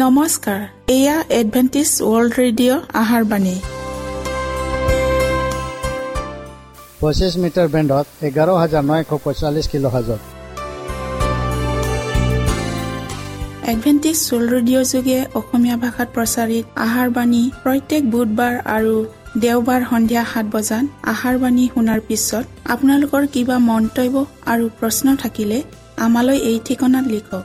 নমস্কাৰ এয়া Adventist world radio আহাৰ বাণী। পঁচিছ মিটাৰ বেণ্ডত এঘাৰ হাজাৰ নশ পঁয়তাল্লিছ কিলো হাজত। এডভেণ্টিছ ৱৰ্ল্ড ৰেডিঅ' যোগে অসমীয়া ভাষাত প্ৰচাৰিত আহাৰ বাণী প্ৰত্যেক বুধবাৰ আৰু দেওবাৰ সন্ধিয়া সাত বজাত আহাৰ বাণী শুনাৰ পিছত আপোনালোকৰ কিবা মন্তব্য আৰু প্ৰশ্ন থাকিলে আমালৈ এই ঠিকনাত লিখক।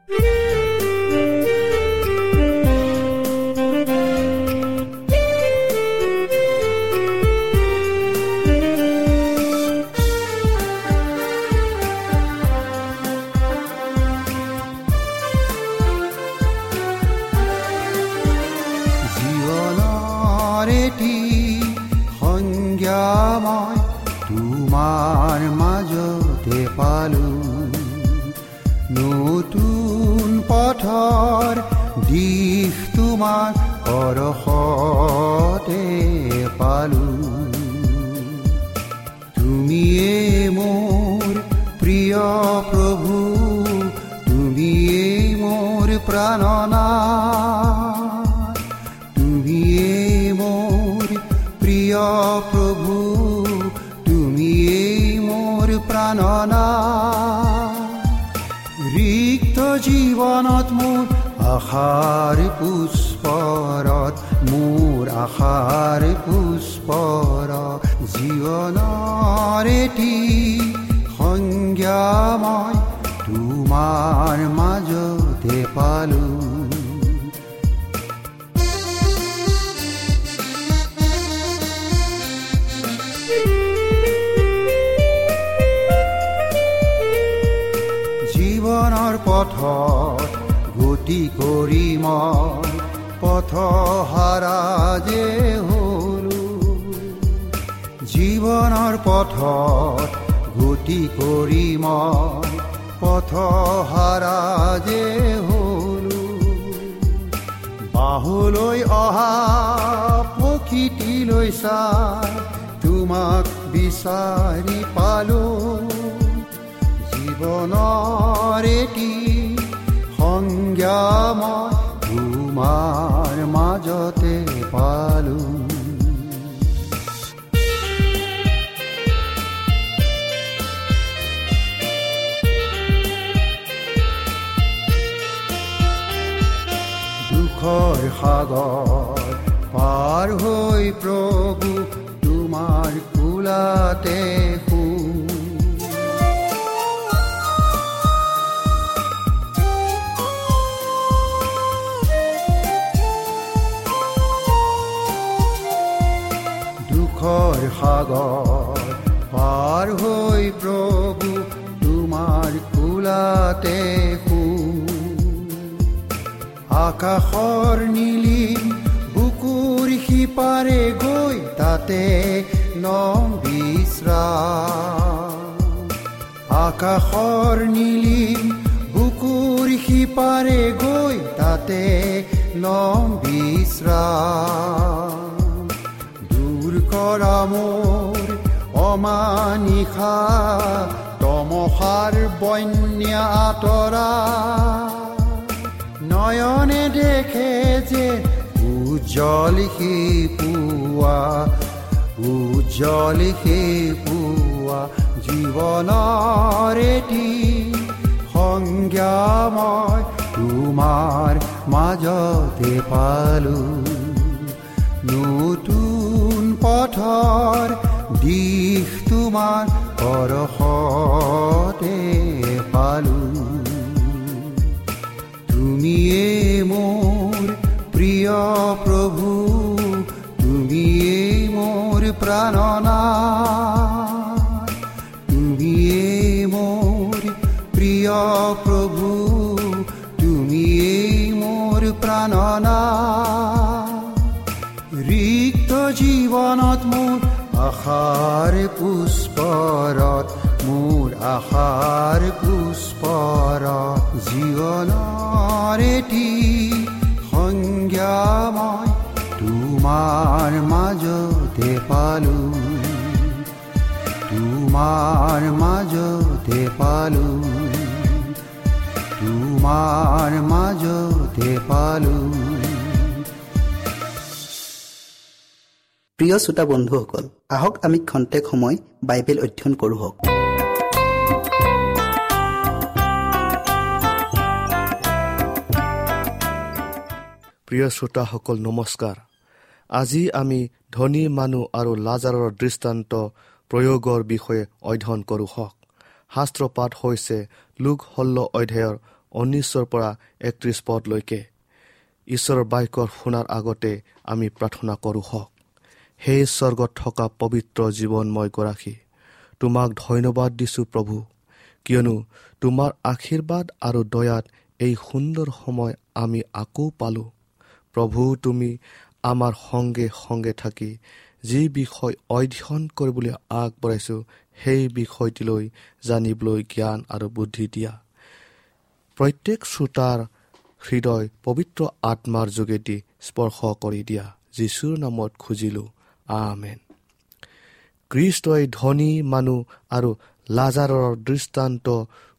প্ৰাণনা তুমিয়ে মোৰ প্ৰিয় প্ৰভু তুমিয়ে মোৰ প্ৰাণনা ৰিক্ত জীৱনত মোৰ আশাৰ পুষ্পৰত মোৰ আশাৰ পুষ্পৰ জীৱনৰ সংজ্ঞা মই তোমাৰ মাজতে পালো জীৱনৰ পথত গতি কৰি মই পথ হাৰা যে হলো জীৱনৰ পথত গতি কৰি মই পথ হাৰা যে হলো। বাহুলৈ অহা প্ৰকৃতিলৈ চাই তোমাক বিচাৰি পালো। জীৱনৰ এটি সংজ্ঞা মই তোমাৰ মাজতে পালো। দুখৰ সাগৰ পাৰ হৈ প্ৰভু তোমাৰ কোলাতে সাগৰ পাৰ হৈ প্ৰভু তোমাৰ কোলাতে শু। আকাশৰ নীলিম বুকুৰ সিপাৰে গৈ তাতে নম বিশ্ৰা আকাশৰ নীলিম বুকুৰ সিপাৰে গৈ তাতে নম বিশ্ৰা দূৰ কৰা মোৰ অমানিশা তমসাৰ বন্যা আঁতৰা। নয়নে দেখে যে উজ্জ্বল সি পুৱা উজ্জ্বল সি পুৱা জীৱনৰ এটি সংজ্ঞা মই তোমাৰ মাজতে পালো। নতুন পথৰ দিশ তোমাৰ পৰশতে পালো। তুমিয়ে মোৰ প্ৰিয় প্ৰভু তুমিয়ে মোৰ প্ৰাণনা তুমিয়ে মোৰ প্ৰিয় প্ৰভু তুমিয়ে মোৰ প্ৰাণনা ৰি জীৱনত মোৰ আশাৰ পুষ্পৰত মোৰ আশাৰ পুষ্পৰত জীৱনৰ এটি সংজ্ঞা মই তোমাৰ মাজতে পালো তোমাৰ মাজতে পালো তোমাৰ মাজতে পালো প্ৰিয় শ্ৰোতা বন্ধুসকল আহক আমি খন্তেক সময় বাইবেল অধ্যয়ন কৰোঁ প্ৰিয় শ্ৰোতাসকল নমস্কাৰ। আজি আমি ধনী মানুহ আৰু লাজাৰৰ দৃষ্টান্ত প্ৰয়োগৰ বিষয়ে অধ্যয়ন কৰোঁ। হওক শাস্ত্ৰপাঠ হৈছে লোক হল্ল অধ্যায়ৰ ঊনৈছৰ পৰা একত্ৰিছ পদলৈকে। ঈশ্বৰৰ বাক্যৰ শুনাৰ আগতে আমি প্ৰাৰ্থনা কৰোঁ। হওক সেই স্বৰ্গত থকা পবিত্ৰ জীৱনময় গৰাকী তোমাক ধন্যবাদ দিছোঁ প্ৰভু কিয়নো তোমাৰ আশীৰ্বাদ আৰু দয়াত এই সুন্দৰ সময় আমি আকৌ পালোঁ। প্ৰভু তুমি আমাৰ সংগে সংগে থাকি যি বিষয় অধ্যয়ন কৰিবলৈ আগবঢ়াইছোঁ সেই বিষয়টিলৈ জানিবলৈ জ্ঞান আৰু বুদ্ধি দিয়া। প্ৰত্যেক শ্ৰোতাৰ হৃদয় পবিত্ৰ আত্মাৰ যোগেদি স্পৰ্শ কৰি দিয়া। যীশুৰ নামত খুজিলোঁ আমেন। কৃষ্টই ধনী মানুহ আৰু লাজাৰৰ দৃষ্টান্ত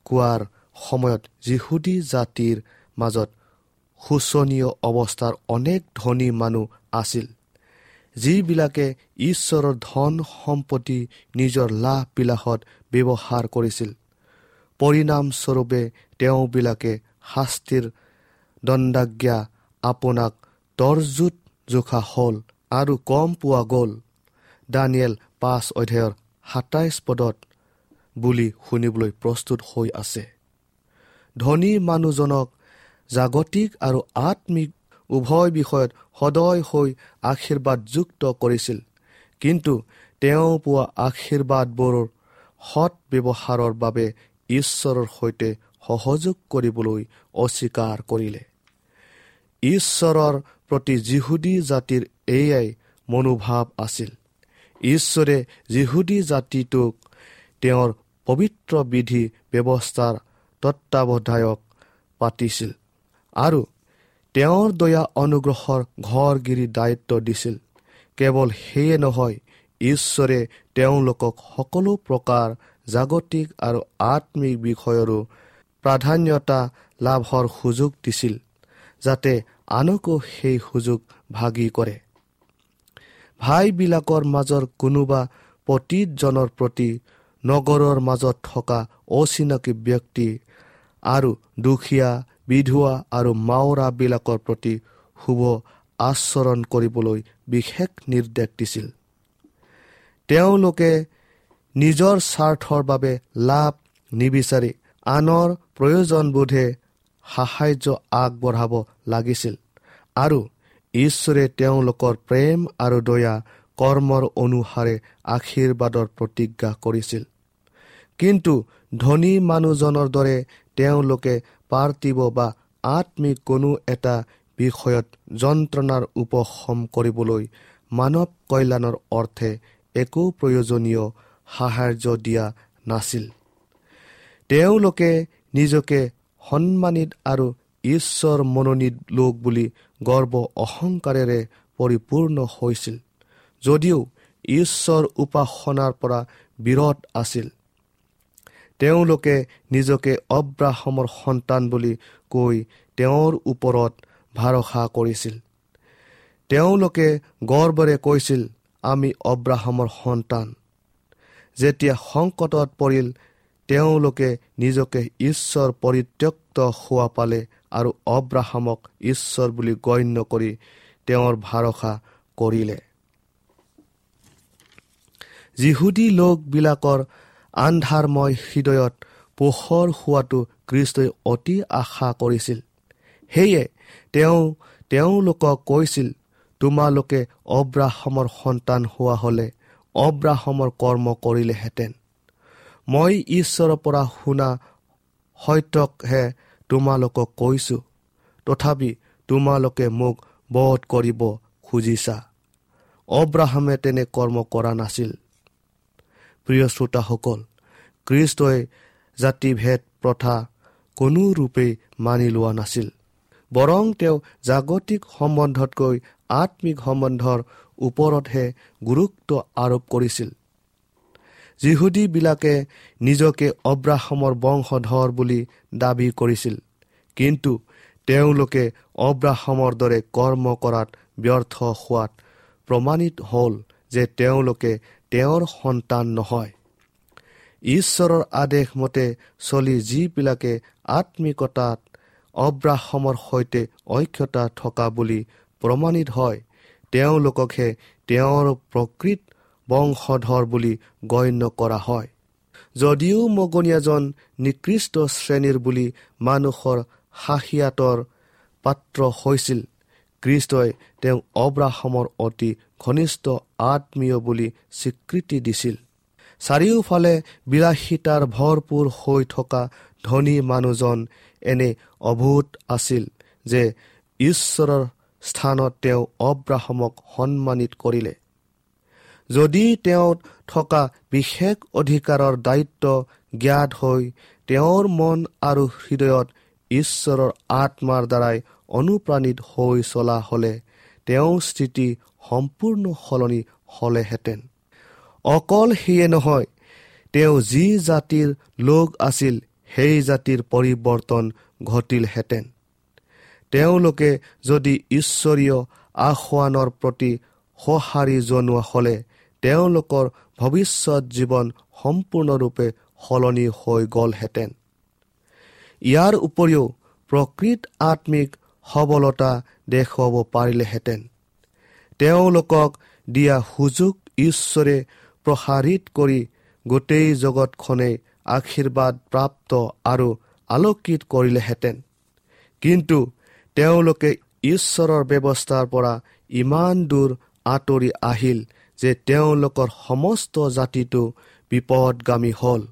কোৱাৰ সময়ত যিহুদী জাতিৰ মাজত শোচনীয় অৱস্থাৰ অনেক ধনী মানুহ আছিল যিবিলাকে ঈশ্বৰৰ ধন সম্পত্তি নিজৰ লাভ বিলাসত ব্যৱহাৰ কৰিছিল। পৰিণামস্বৰূপে তেওঁবিলাকে শাস্তিৰ দণ্ডাজ্ঞা আপোনাক তৰজুত জোখা হ'ল আৰু কম পোৱা গ'ল। দানিয়েল পাঁচ অধ্যায়ৰ সাতাইছ পদত বুলি শুনিবলৈ প্ৰস্তুত হৈ আছে। ধনী মানুহজনক জাগতিক আৰু আত্মিক উভয় বিষয়ত সদয় হৈ আশীৰ্বাদযুক্ত কৰিছিল। কিন্তু তেওঁ পোৱা আশীৰ্বাদবোৰৰ সৎ ব্যৱহাৰৰ বাবে ঈশ্বৰৰ সৈতে সহযোগ কৰিবলৈ অস্বীকাৰ কৰিলে। ঈশ্বৰৰ প্ৰতি যিহুদী জাতিৰ এয়াই মনোভাৱ আছিল। ঈশ্বৰে যিহুদী জাতিটোক তেওঁৰ পবিত্ৰ বিধি ব্যৱস্থাৰ তত্বাৱধায়ক পাতিছিল। আৰু তেওঁৰ দয়া অনুগ্ৰহৰ ঘৰগিৰি দায়িত্ব দিছিল। কেৱল সেয়ে নহয় ঈশ্বৰে তেওঁলোকক সকলো প্ৰকাৰ জাগতিক আৰু আত্মিক বিষয়ৰো প্ৰাধান্যতা লাভৰ সুযোগ দিছিল যাতে আনকো সেই সুযোগ ভাগি কৰে। ভাইবিলাকৰ মাজৰ কোনোবা পতীতজনৰ প্ৰতি নগৰৰ মাজত থকা অচিনাকি ব্যক্তি আৰু দুখীয়া বিধুৱা আৰু মাওৰাবিলাকৰ প্ৰতি শুভ আচৰণ কৰিবলৈ বিশেষ নিৰ্দেশ দিছিল। তেওঁলোকে নিজৰ স্বাৰ্থৰ বাবে লাভ নিবিচাৰি আনৰ প্ৰয়োজনবোধে সাহাৰ্য আগবঢ়াব লাগিছিল আৰু ঈশ্বৰে তেওঁলোকৰ প্ৰেম আৰু দয়া কৰ্মৰ অনুসাৰে আশীৰ্বাদৰ প্ৰতিজ্ঞা কৰিছিল। কিন্তু ধনী মানুহজনৰ দৰে তেওঁলোকে পাৰ্থিব বা আত্মিক কোনো এটা বিষয়ত যন্ত্ৰণাৰ উপশম কৰিবলৈ মানৱ কল্যাণৰ অৰ্থে একো প্ৰয়োজনীয় সাহাৰ্য দিয়া নাছিল। তেওঁলোকে নিজকে সন্মানিত আৰু ঈশ্বৰ মনোনীত লোক বুলি গৰ্ব অহংকাৰেৰে পৰিপূৰ্ণ হৈছিল যদিও ঈশ্বৰ উপাসনাৰ পৰা বিৰত আছিল। তেওঁলোকে নিজকে অব্ৰাহমৰ সন্তান বুলি কৈ তেওঁৰ ওপৰত ভৰসা কৰিছিল। তেওঁলোকে গৰ্বৰে কৈছিল আমি অব্ৰাহমৰ সন্তান। যেতিয়া সংকটত পৰিল তেওঁলোকে নিজকে ঈশ্বৰ পৰিত্যক্ত হোৱা পালে আৰু অব্ৰাহামক ঈশ্বৰ বুলি গণ্য কৰি তেওঁৰ ভৰসা কৰিলে। যিহুদী লোকবিলাকৰ আন্ধাৰময় হৃদয়ত পোহৰ হোৱাটো কৃষ্টই অতি আশা কৰিছিল। সেয়ে তেওঁ তেওঁলোকক কৈছিল তোমালোকে অব্ৰাহমৰ সন্তান হোৱা হলে অব্ৰাহমৰ কৰ্ম কৰিলেহেঁতেন। মই ঈশ্বৰৰ পৰা শুনা সত্যকহে তোমালোকক কৈছো। তথাপি তোমালোকে মোক বধ কৰিব খুজিছা। অব্ৰাহামে তেনে কৰ্ম কৰা নাছিল। প্ৰিয় শ্ৰোতাসকল খ্ৰীষ্টই জাতিভেদ প্ৰথা কোনো ৰূপেই মানি লোৱা নাছিল। বৰং তেওঁ জাগতিক সম্বন্ধতকৈ আত্মিক সম্বন্ধৰ ওপৰতহে গুৰুত্ব আৰোপ কৰিছিল। যিহুদীবিলাকে নিজকে অব্ৰাহামৰ বংশধৰ বুলি দাবী কৰিছিল। কিন্তু তেওঁলোকে অব্ৰাহামৰ দৰে কৰ্ম কৰাত ব্যৰ্থ হোৱাত প্ৰমাণিত হ'ল যে তেওঁলোকে তেওঁৰ সন্তান নহয়। ঈশ্বৰৰ আদেশ মতে চলি যিবিলাকে আত্মিকতাত অব্ৰাহমৰ সৈতে ঐক্যতা থকা বুলি প্ৰমাণিত হয় তেওঁলোককহে তেওঁৰ প্ৰকৃত বংশধৰ বুলি গণ্য কৰা হয়। যদিও মগনীয়াজন নিকৃষ্ট শ্ৰেণীৰ বুলি মানুহৰ সাহিয়াতৰ পাত্ৰ হৈছিল খ্ৰীষ্টই তেওঁ অব্ৰাহমৰ অতি ঘনিষ্ঠ আত্মীয় বুলি স্বীকৃতি দিছিল। চাৰিওফালে বিলাসিতাৰ ভৰপূৰ হৈ থকা ধনী মানুহজন এনে অভূত আছিল যে ঈশ্বৰৰ স্থানত তেওঁ অব্ৰাহমক সন্মানিত কৰিলে। যদি তেওঁ থকা বিশেষ অধিকাৰৰ দায়িত্ব জ্ঞাত হৈ তেওঁৰ মন আৰু হৃদয়ত ঈশ্বৰৰ আত্মাৰ দ্বাৰাই অনুপ্ৰাণিত হৈ চলা হ'লে তেওঁৰ স্থিতি সম্পূৰ্ণ সলনি হ'লেহেঁতেন। অকল সেয়ে নহয় তেওঁ যি জাতিৰ লোক আছিল সেই জাতিৰ পৰিৱৰ্তন ঘটিলহেঁতেন। তেওঁলোকে যদি ঈশ্বৰীয় আসোৱানৰ প্ৰতি সঁহাৰি জনোৱা হ'লে তেওঁলোকৰ ভৱিষ্যত জীৱন সম্পূৰ্ণৰূপে সলনি হৈ গ'লহেঁতেন। ইয়াৰ উপৰিও প্ৰকৃত আত্মিক সবলতা দেখুৱাব পাৰিলেহেঁতেন। তেওঁলোকক দিয়া সুযোগ ঈশ্বৰে প্ৰসাৰিত কৰি গোটেই জগতখনেই আশীৰ্বাদ প্ৰাপ্ত আৰু আলোকিত কৰিলেহেঁতেন। কিন্তু তেওঁলোকে ঈশ্বৰৰ ব্যৱস্থাৰ পৰা ইমান দূৰ আঁতৰি আহিল যে তেওঁলোকৰ সমস্ত জাতিটো বিপদগামী হ'ল।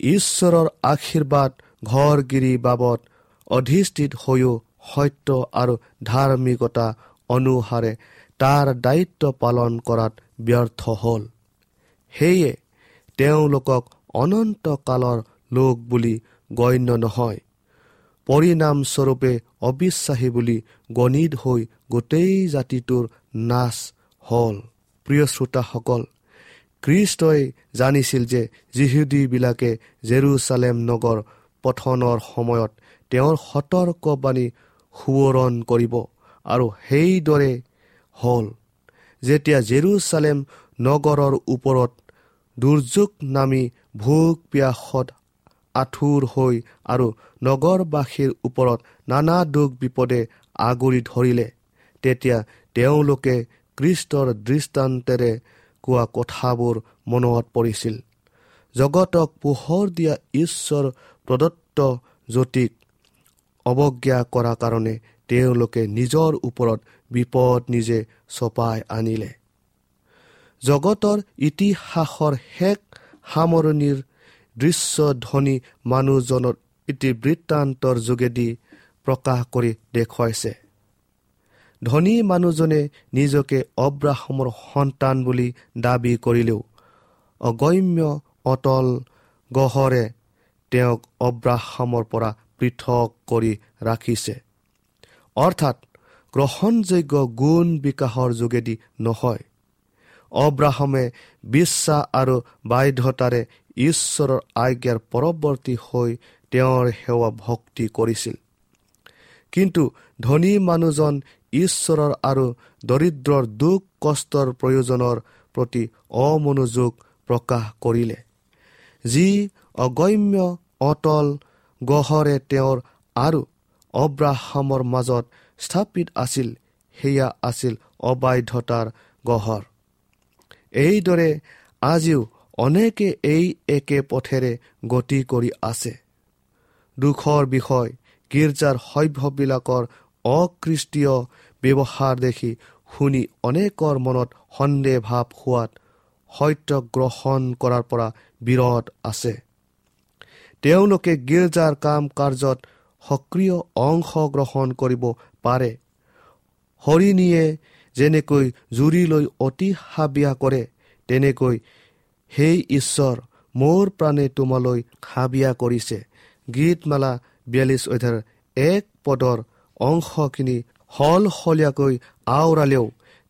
ঈশ্বৰৰ আশীৰ্বাদ ঘৰগিৰি বাবদ অধিষ্ঠিত হৈও সত্য আৰু ধাৰ্মিকতা অনুসাৰে তাৰ দায়িত্ব পালন কৰাত ব্যৰ্থ হ'ল। সেয়ে তেওঁলোকক অনন্তকালৰ লোক বুলি গণ্য নহয়। পৰিণামস্বৰূপে অবিশ্বাসী বুলি গণিত হৈ গোটেই জাতিটোৰ নাচ হ'ল। প্ৰিয় শ্ৰোতাসকল খ্ৰীষ্টই জানিছিল যে যিহুদীবিলাকে জেৰুচালেম নগৰ পঠনৰ সময়ত তেওঁৰ সতৰ্কবাণী সোঁৱৰণ কৰিব। আৰু সেইদৰে হ'ল। যেতিয়া জেৰুচালেম নগৰৰ ওপৰত দুৰ্যোগ নামি ভোগ পিয়াসত আঁঠুৰ হৈ আৰু নগৰবাসীৰ ওপৰত নানা দুখ বিপদে আগুৰি ধৰিলে তেতিয়া তেওঁলোকে কৃষ্টৰ দৃষ্টান্তেৰে কোৱা কথাবোৰ মনত পৰিছিল। জগতক পোহৰ দিয়া ঈশ্বৰ প্ৰদত্ত জ্যোতিক অৱজ্ঞা কৰা কাৰণে তেওঁলোকে নিজৰ ওপৰত বিপদ নিজে চপাই আনিলে। জগতৰ ইতিহাসৰ শেষ সামৰণিৰ দৃশ্য ধনী মানুহজনৰ ইতিবৃত্তান্তৰ যোগেদি প্ৰকাশ কৰি দেখুৱাইছে। ধনী মানুহজনে নিজকে অব্ৰাহমৰ সন্তান বুলি দাবী কৰিলেও অগম্য অটল গহৰে তেওঁক অব্ৰাহামৰ পৰা পৃথক কৰি ৰাখিছে। অৰ্থাৎ গ্ৰহণযোগ্য গুণ বিকাশৰ যোগেদি নহয়। অব্ৰাহমে বিশ্বাস আৰু বাধ্যতাৰে ঈশ্বৰৰ আজ্ঞাৰ পৰৱৰ্তী হৈ তেওঁৰ সেৱা ভক্তি কৰিছিল। কিন্তু ধনী মানুহজন ঈশ্বৰৰ আৰু দৰিদ্ৰৰ দুখ কষ্টৰ প্ৰয়োজনৰ প্ৰতি অমনোযোগ প্ৰকাশ কৰিলে। যি অগম্য অটল গহৰে তেওঁৰ আৰু অব্ৰাহামৰ মাজত স্থাপিত আছিল সেয়া আছিল অবাধ্যতাৰ গহৰ। এইদৰে আজিও অনেকে এই একে পথেৰে গতি কৰি আছে। দুখৰ বিষয় গীৰ্জাৰ সভ্যবিলাকৰ অকৃষ্টীয় ব্যৱহাৰ দেখি শুনি অনেকৰ মনত সন্দেহ ভাৱ হোৱাত সত্য গ্ৰহণ কৰাৰ পৰা বিৰত আছে। তেওঁলোকে গীৰ্জাৰ কাম কাৰ্যত সক্ৰিয় অংশগ্ৰহণ কৰিব পাৰে। হৰিণীয়ে যেনেকৈ জুৰি লৈ অতি হাবিয়া কৰে তেনেকৈ সেই ঈশ্বৰ মোৰ প্ৰাণে তোমালৈ হাবিয়া কৰিছে। গীতমালা বিয়াল্লিছ অধ্যায়ৰ এক পদৰ অংশখিনি সলসলীয়াকৈ আওৰালেও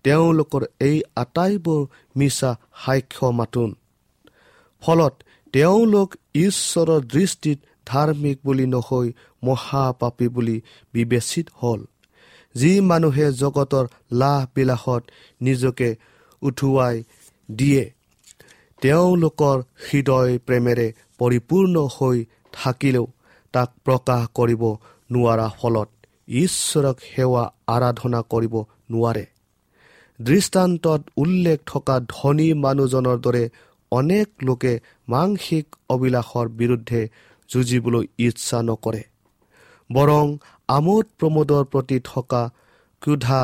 তেওঁলোকৰ এই আটাইবোৰ মিছা সাক্ষ্য মাতোন। ফলত তেওঁলোক ঈশ্বৰৰ দৃষ্টিত ধাৰ্মিক বুলি নহৈ মহাপাপী বুলি বিবেচিত হ'ল। যি মানুহে জগতৰ লাহ বিলাসত নিজকে উঠুৱাই দিয়ে তেওঁলোকৰ হৃদয় প্ৰেমেৰে পৰিপূৰ্ণ হৈ থাকিলেও তাক প্ৰকাশ কৰিব নোৱাৰা ফলত ঈশ্বৰক সেৱা আৰাধনা কৰিব নোৱাৰে। দৃষ্টান্তত উল্লেখ থকা ধনী মানুহজনৰ দৰে অনেক লোকে মাংসিক অবিলাসৰ বিৰুদ্ধে যুঁজিবলৈ ইচ্ছা নকৰে। বৰং আমোদ প্ৰমোদৰ প্ৰতি থকা ক্ৰোধা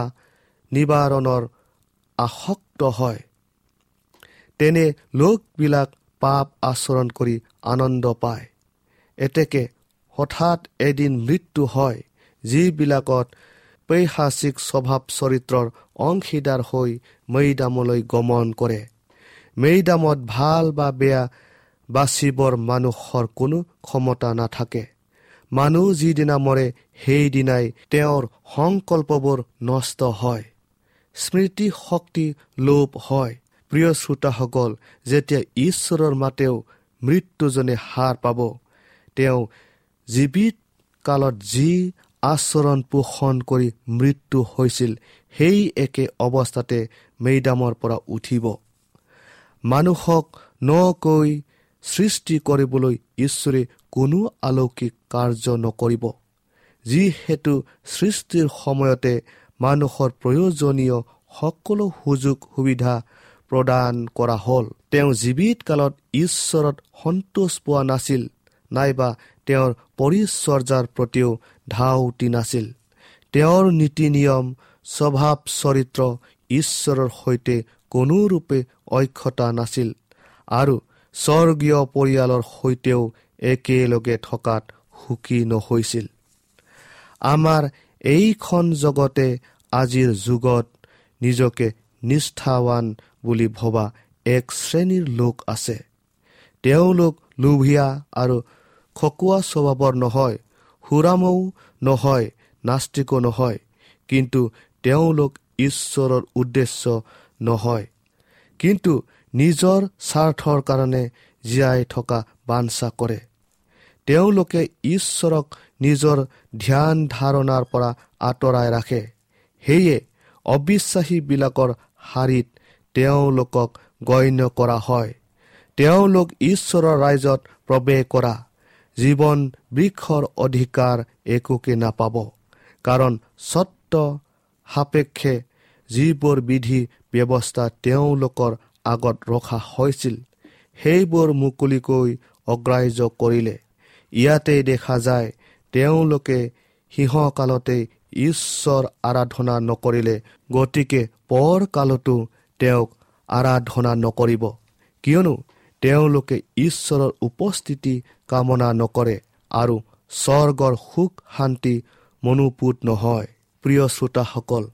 নিবাৰণৰ আসক্ত হয়। তেনে লোকবিলাক পাপ আচৰণ কৰি আনন্দ পায়। এতেকে হঠাৎ এদিন মৃত্যু হয় যিবিলাকত পৈশাচিক স্বভাৱ চৰিত্ৰৰ অংশীদাৰ হৈ মৈদামলৈ গমন কৰে। মেইদামত ভাল বা বেয়া বাচিবৰ মানুহৰ কোনো ক্ষমতা নাথাকে। মানুহ যিদিনা মৰে সেইদিনাই তেওঁৰ সংকল্পবোৰ নষ্ট হয়। স্মৃতি শক্তি লোপ হয়। প্ৰিয় শ্ৰোতাসকল যেতিয়া ঈশ্বৰৰ মাতেও মৃত্যুজনে হাৰ পাব তেওঁ জীৱিত কালত যি আচৰণ পোষণ কৰি মৃত্যু হৈছিল সেই একে অৱস্থাতে মেইদামৰ পৰা উঠিব। মানুহক নকৈ সৃষ্টি কৰিবলৈ ঈশ্বৰে কোনো আলৌকিক কাৰ্য নকৰিব। যিহেতু সৃষ্টিৰ সময়তে মানুহৰ প্ৰয়োজনীয় সকলো সুযোগ সুবিধা প্ৰদান কৰা হ'ল। তেওঁ জীৱিত কালত ঈশ্বৰত সন্তোষ পোৱা নাছিল নাইবা তেওঁৰ পৰিচৰ্যাৰ প্ৰতিও ধাউতি নাছিল। তেওঁৰ নীতি নিয়ম স্বভাৱ চৰিত্ৰ ঈশ্বৰৰ সৈতে কোনোৰূপে অক্ষতা নাছিল আৰু স্বৰ্গীয় পৰিয়ালৰ সৈতেও একেলগে থকাত সুখী নহৈছিল। আমাৰ এইখন জগতে আজিৰ যুগত নিজকে নিষ্ঠাৱান বুলি ভবা এক শ্ৰেণীৰ লোক আছে। তেওঁলোক লোভীয়া আৰু খকুৱা স্বভাৱৰ নহয় সুৰামৌ নহয় নাস্তিকো নহয় কিন্তু তেওঁলোক ঈশ্বৰৰ উদ্দেশ্য নহয়। কিন্তু নিজৰ স্বাৰ্থৰ কাৰণে জীয়াই থকা বাঞ্ছা কৰে। তেওঁলোকে ঈশ্বৰক নিজৰ ধ্যান ধাৰণাৰ পৰা আঁতৰাই ৰাখে। সেয়ে অবিশ্বাসীবিলাকৰ শাৰীত তেওঁলোকক গণ্য কৰা হয়। তেওঁলোক ঈশ্বৰৰ ৰাইজত প্ৰৱেশ কৰা। জীৱন বৃক্ষৰ অধিকাৰ একোকে নাপাব। কাৰণ স্বত্ব সাপেক্ষে যিবোৰ বিধি ব্যৱস্থা তেওঁলোকৰ আগত ৰখা হৈছিল। সেইবোৰ মুকলিকৈ অগ্ৰাহ্য কৰিলে। ইয়াতে দেখা যায় তেওঁলোকে সিংহকালতে ঈশ্বৰ আৰাধনা নকৰিলে গতিকে পৰ কালতো তেওঁক আৰাধনা নকৰিব। কিয়নো তেওঁলোকে ঈশ্বৰৰ উপস্থিতি কামনা নকৰে আৰু স্বৰ্গৰ সুখ শান্তি মনোপুত নহয়। প্ৰিয় শ্ৰোতাসকল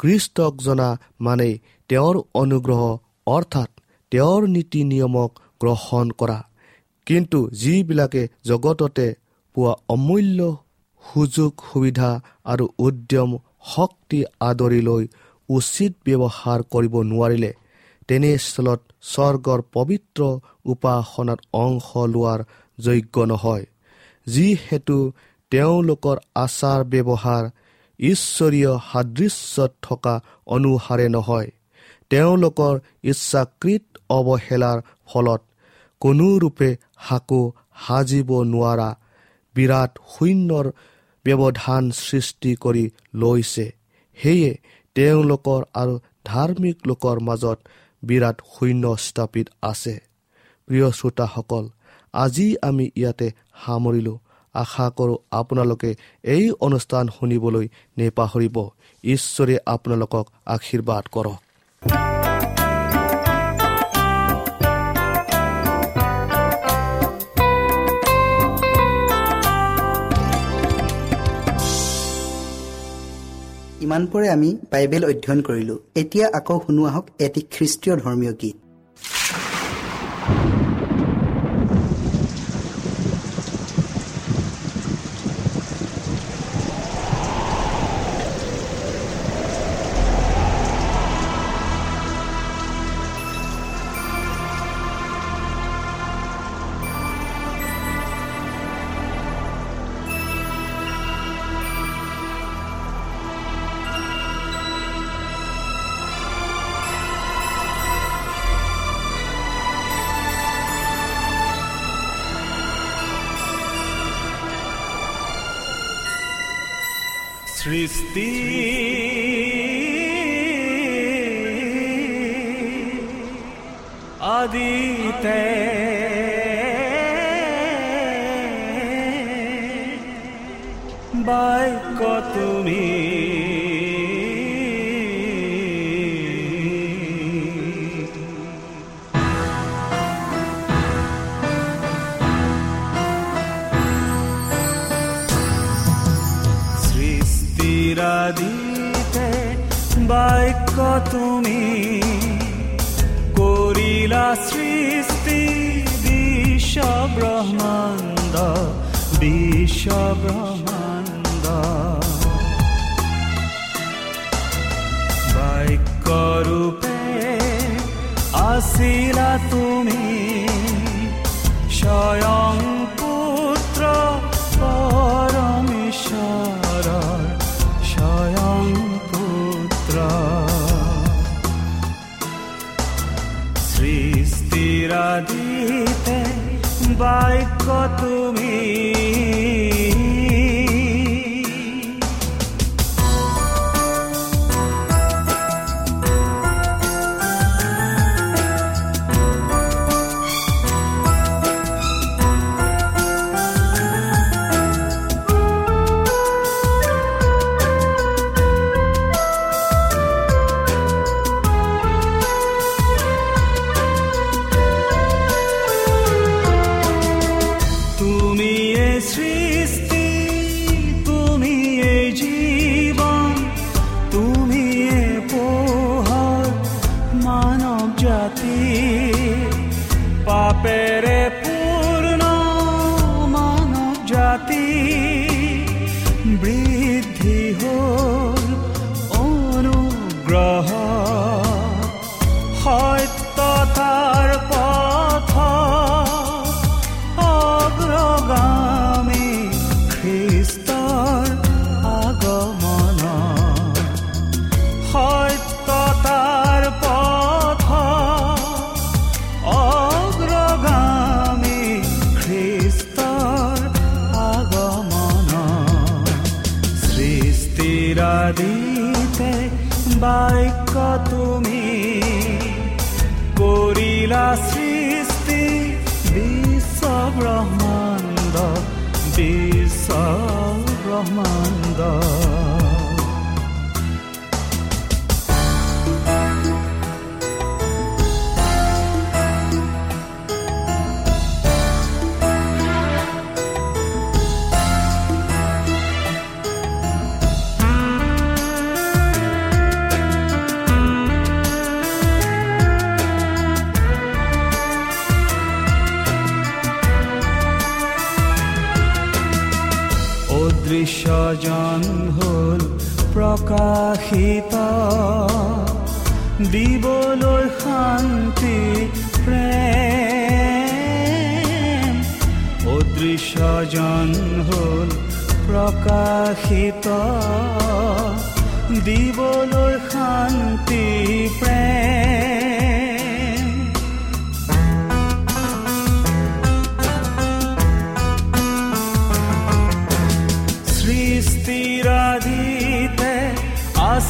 খ্ৰীষ্টক জনা মানেই তেওঁৰ অনুগ্ৰহ অৰ্থাৎ তেওঁৰ নীতি নিয়মক গ্ৰহণ কৰা। কিন্তু যিবিলাকে জগততে পোৱা অমূল্য সুযোগ সুবিধা আৰু উদ্যম শক্তি আদৰি লৈ উচিত ব্যৱহাৰ কৰিব নোৱাৰিলে তেনেস্থলত স্বৰ্গৰ পবিত্ৰ উপাসনাত অংশ লোৱাৰ যোগ্য নহয়। যিহেতু তেওঁলোকৰ আচাৰ ব্যৱহাৰ ঈশ্বৰীয় সাদৃশ্যত থকা অনুসাৰে নহয়। তেওঁলোকৰ ইচ্ছাকৃত অৱহেলাৰ ফলত কোনোৰূপে সাকো সাজিব নোৱাৰা বিৰাট শূন্যৰ ব্যৱধান সৃষ্টি কৰি লৈছে। সেয়ে তেওঁলোকৰ আৰু ধাৰ্মিক লোকৰ মাজত বিৰাট শূন্য স্থাপিত আছে। প্ৰিয় শ্ৰোতাসকল আজি আমি ইয়াতে সামৰিলোঁ। আশা কৰোঁ আপোনালোকে এই অনুষ্ঠান শুনিবলৈ নেপাহৰিব। ঈশ্বৰে আপোনালোকক আশীৰ্বাদ কৰক। ইমানপৰে আমি বাইবেল অধ্যয়ন কৰিলো। এতিয়া আকৌ শুনো আহক এটি খ্ৰীষ্টীয় ধৰ্মীয় গীত। সৃষ্টি। আদিতে বাইক তুমি বাক্য তুমি করিলা সৃষ্টি বিশ্ব ব্রহ্মাণ্ড বিশ্ব ব্রহ্মাণ্ড বাক্য রূপে আসিলা তুমি বাক্য তুমি তুমি বিশ্ব ব্ৰহ্মাণ্ড বিশ্ব ব্ৰহ্মাণ্ড অদৃশ্যজন হল প্ৰকাশিত। দিবলৈ শান্তি প্ৰেম। অদৃশ্যজন হল প্ৰকাশিত। দিবলৈ শান্তি প্ৰেম।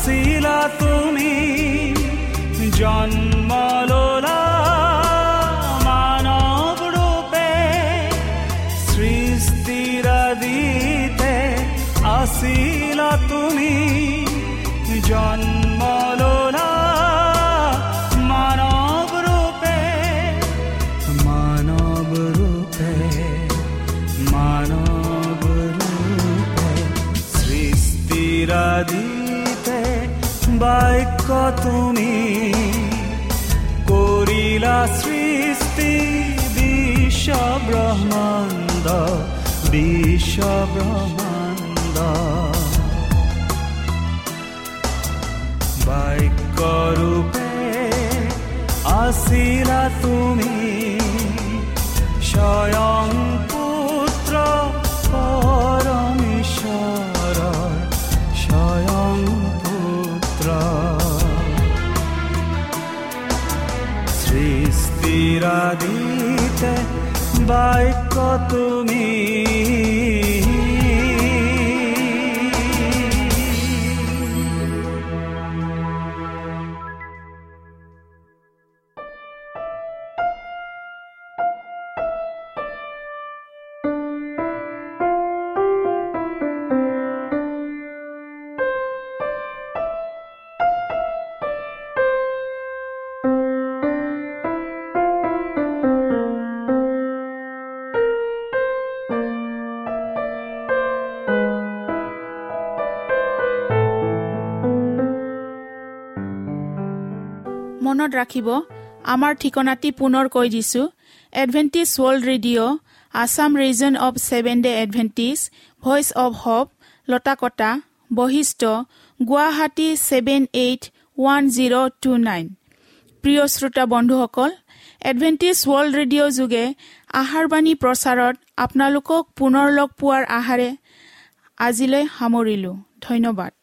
আছিলা তুমি জন্ম বাক্য তুমি কৰিলা সৃষ্টি বিশ্ব ব্ৰহ্মাণ্ড বিশ্ব ব্ৰহ্মাণ্ড বাক্যৰূপে আছিলা তুমি স্বয়ং গাড়িতে বাইক তুমি মনত ৰাখিব আমাৰ ঠিকনাটি পুনৰ কৈ দিছো। Adventist world radio Assam region of Seven day Adventist voice of Hope Latakata Basistha Guwahati seven eight one zero two nine প্ৰিয় শ্ৰোতা বন্ধুসকল এডভেণ্টিজ ৱৰ্ল্ড ৰেডিঅ' যোগে আহাৰবাণী প্ৰচাৰত আপোনালোকক পুনৰ লগ পোৱাৰ আহাৰে আজিলৈ সামৰিলোঁ। ধন্যবাদ।